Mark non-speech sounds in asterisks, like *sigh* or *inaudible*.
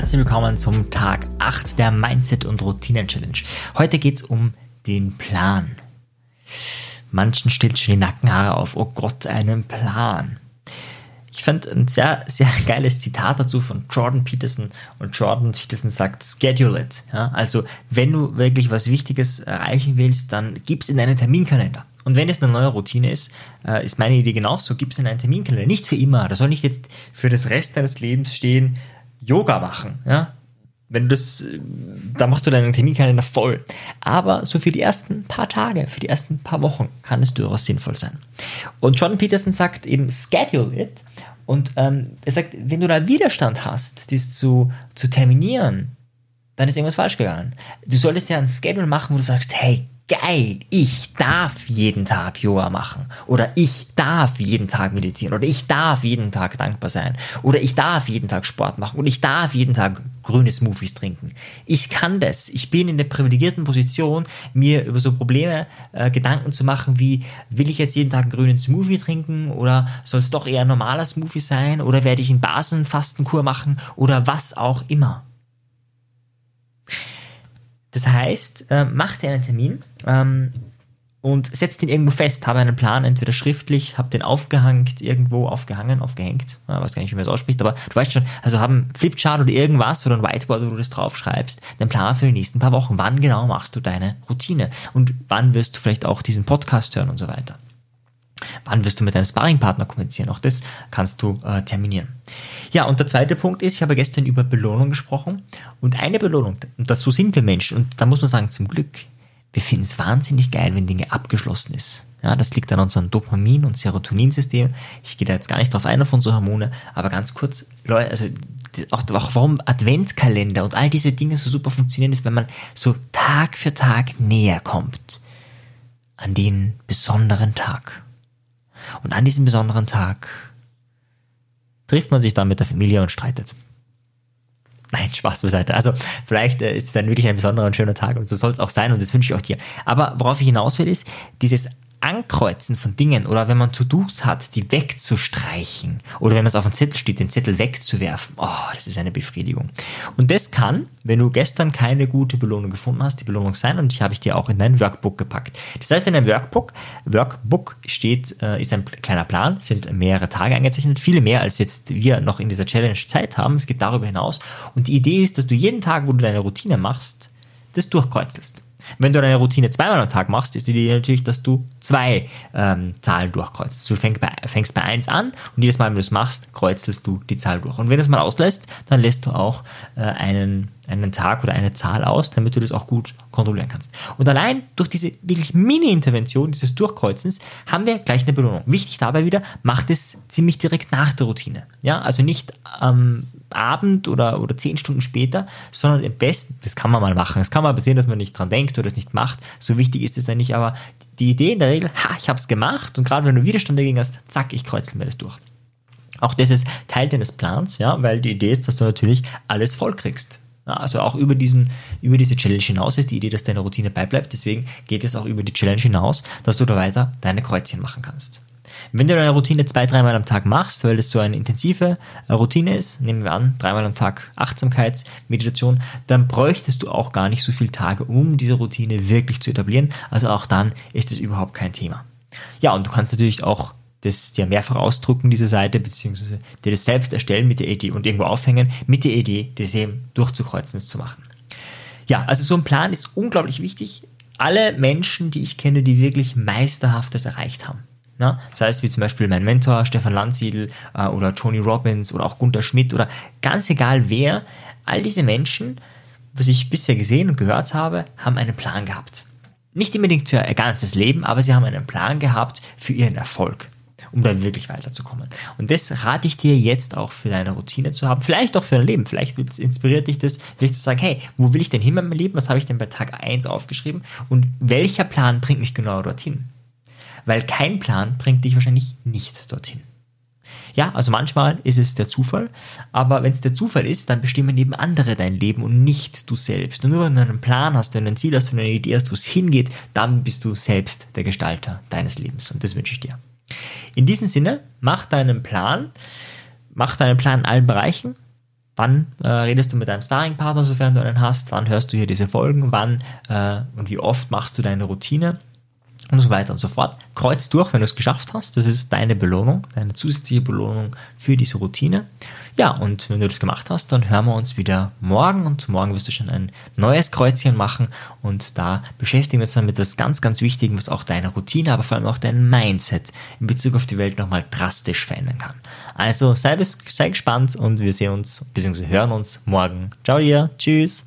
herzlich willkommen zum Tag 8 der Mindset und Routinen Challenge. Heute geht es um den Plan. Manchen stellt schon die Nackenhaare auf. Oh Gott, einen Plan. Ich fand ein sehr, sehr *laughs* geiles Zitat dazu von Jordan Peterson. Und Jordan Peterson sagt, schedule it. Ja, also, wenn du wirklich was Wichtiges erreichen willst, dann gib's in deinen Terminkalender. Und wenn es eine neue Routine ist, äh, ist meine Idee genauso, gib's in einen Terminkalender. Nicht für immer. Da soll nicht jetzt für das Rest deines Lebens stehen, Yoga machen. Ja? Wenn du das, da machst du deinen Terminkalender voll. Aber so für die ersten paar Tage, für die ersten paar Wochen kann es durchaus sinnvoll sein. Und Jordan Peterson sagt eben, schedule it. Und ähm, er sagt, wenn du da Widerstand hast, dies zu, zu terminieren, dann ist irgendwas falsch gegangen. Du solltest ja ein Schedule machen, wo du sagst, hey, geil, ich darf jeden Tag Yoga machen. Oder ich darf jeden Tag meditieren. Oder ich darf jeden Tag dankbar sein. Oder ich darf jeden Tag Sport machen. Und ich darf jeden Tag grüne Smoothies trinken. Ich kann das. Ich bin in der privilegierten Position, mir über so Probleme äh, Gedanken zu machen, wie will ich jetzt jeden Tag einen grünen Smoothie trinken? Oder soll es doch eher ein normaler Smoothie sein? Oder werde ich einen Basenfastenkur machen? Oder was auch immer. Das heißt, äh, mach dir einen Termin ähm, und setz den irgendwo fest. Habe einen Plan, entweder schriftlich, hab den aufgehängt, irgendwo aufgehangen, aufgehängt. Ja, weiß gar nicht, wie man das ausspricht, aber du weißt schon, also haben einen Flipchart oder irgendwas oder ein Whiteboard, wo du das draufschreibst, den Plan für die nächsten paar Wochen. Wann genau machst du deine Routine? Und wann wirst du vielleicht auch diesen Podcast hören und so weiter? Wann wirst du mit deinem Sparringpartner kommunizieren? Auch das kannst du äh, terminieren. Ja, und der zweite Punkt ist, ich habe gestern über Belohnung gesprochen und eine Belohnung, und das so sind wir Menschen, und da muss man sagen, zum Glück, wir finden es wahnsinnig geil, wenn Dinge abgeschlossen ist. Ja, das liegt an unserem Dopamin- und Serotoninsystem. Ich gehe da jetzt gar nicht drauf ein auf unsere Hormone, aber ganz kurz, Leute, also auch, auch warum Adventkalender und all diese Dinge so super funktionieren, ist, wenn man so Tag für Tag näher kommt an den besonderen Tag. Und an diesem besonderen Tag trifft man sich dann mit der Familie und streitet. Nein, Spaß beiseite. Also vielleicht äh, ist es dann wirklich ein besonderer und schöner Tag und so soll es auch sein und das wünsche ich auch dir. Aber worauf ich hinaus will, ist dieses Ankreuzen von Dingen oder wenn man To-Dos hat, die wegzustreichen oder wenn es auf dem Zettel steht, den Zettel wegzuwerfen. Oh, das ist eine Befriedigung. Und das kann, wenn du gestern keine gute Belohnung gefunden hast, die Belohnung sein und die habe ich dir auch in dein Workbook gepackt. Das heißt, in deinem Workbook, Workbook steht, äh, ist ein kleiner Plan, sind mehrere Tage eingezeichnet, viele mehr als jetzt wir noch in dieser Challenge Zeit haben. Es geht darüber hinaus. Und die Idee ist, dass du jeden Tag, wo du deine Routine machst, das durchkreuzelst. Wenn du deine Routine zweimal am Tag machst, ist die Idee natürlich, dass du zwei ähm, Zahlen durchkreuzt. Du fängst bei, fängst bei 1 an und jedes Mal, wenn du es machst, kreuzelst du die Zahl durch. Und wenn du es mal auslässt, dann lässt du auch äh, einen, einen Tag oder eine Zahl aus, damit du das auch gut kontrollieren kannst. Und allein durch diese wirklich Mini-Intervention, dieses Durchkreuzens, haben wir gleich eine Belohnung. Wichtig dabei wieder, macht es ziemlich direkt nach der Routine. Ja, also nicht am Abend oder, oder zehn Stunden später, sondern im besten, das kann man mal machen. Es kann mal passieren, dass man nicht dran denkt oder es nicht macht. So wichtig ist es ja nicht, aber die Idee in der Regel, ha, ich habe es gemacht und gerade wenn du Widerstand dagegen hast, zack, ich kreuzel mir das durch. Auch das ist Teil deines Plans, ja, weil die Idee ist, dass du natürlich alles voll kriegst. Also auch über, diesen, über diese Challenge hinaus ist die Idee, dass deine Routine beibleibt. Deswegen geht es auch über die Challenge hinaus, dass du da weiter deine Kreuzchen machen kannst. Wenn du deine Routine zwei, dreimal am Tag machst, weil das so eine intensive äh, Routine ist, nehmen wir an, dreimal am Tag Achtsamkeitsmeditation, dann bräuchtest du auch gar nicht so viele Tage, um diese Routine wirklich zu etablieren. Also auch dann ist es überhaupt kein Thema. Ja, und du kannst natürlich auch das dir mehrfach ausdrucken, diese Seite, beziehungsweise dir das selbst erstellen mit der Idee und irgendwo aufhängen, mit der Idee, das eben durchzukreuzen, das zu machen. Ja, also so ein Plan ist unglaublich wichtig. Alle Menschen, die ich kenne, die wirklich Meisterhaftes erreicht haben, ja, sei es wie zum Beispiel mein Mentor Stefan Landsiedel äh, oder Tony Robbins oder auch Gunther Schmidt oder ganz egal wer, all diese Menschen, was ich bisher gesehen und gehört habe, haben einen Plan gehabt. Nicht unbedingt für ihr ganzes Leben, aber sie haben einen Plan gehabt für ihren Erfolg, um da wirklich weiterzukommen. Und das rate ich dir jetzt auch für deine Routine zu haben, vielleicht auch für dein Leben. Vielleicht inspiriert dich das, vielleicht zu sagen, hey, wo will ich denn hin mit meinem Leben? Was habe ich denn bei Tag 1 aufgeschrieben? Und welcher Plan bringt mich genau dorthin? Weil kein Plan bringt dich wahrscheinlich nicht dorthin. Ja, also manchmal ist es der Zufall, aber wenn es der Zufall ist, dann bestimmen eben andere dein Leben und nicht du selbst. Und nur wenn du einen Plan hast, wenn du ein Ziel hast, wenn du eine Idee hast, wo es hingeht, dann bist du selbst der Gestalter deines Lebens. Und das wünsche ich dir. In diesem Sinne, mach deinen Plan, mach deinen Plan in allen Bereichen, wann äh, redest du mit deinem Sparringpartner, sofern du einen hast, wann hörst du hier diese Folgen, wann äh, und wie oft machst du deine Routine und so weiter und so fort. Kreuz durch, wenn du es geschafft hast. Das ist deine Belohnung, deine zusätzliche Belohnung für diese Routine. Ja, und wenn du das gemacht hast, dann hören wir uns wieder morgen und morgen wirst du schon ein neues Kreuzchen machen und da beschäftigen wir uns dann mit das ganz, ganz Wichtigen, was auch deine Routine, aber vor allem auch dein Mindset in Bezug auf die Welt nochmal drastisch verändern kann. Also sei, sei gespannt und wir sehen uns bzw. hören uns morgen. Ciao dir, tschüss.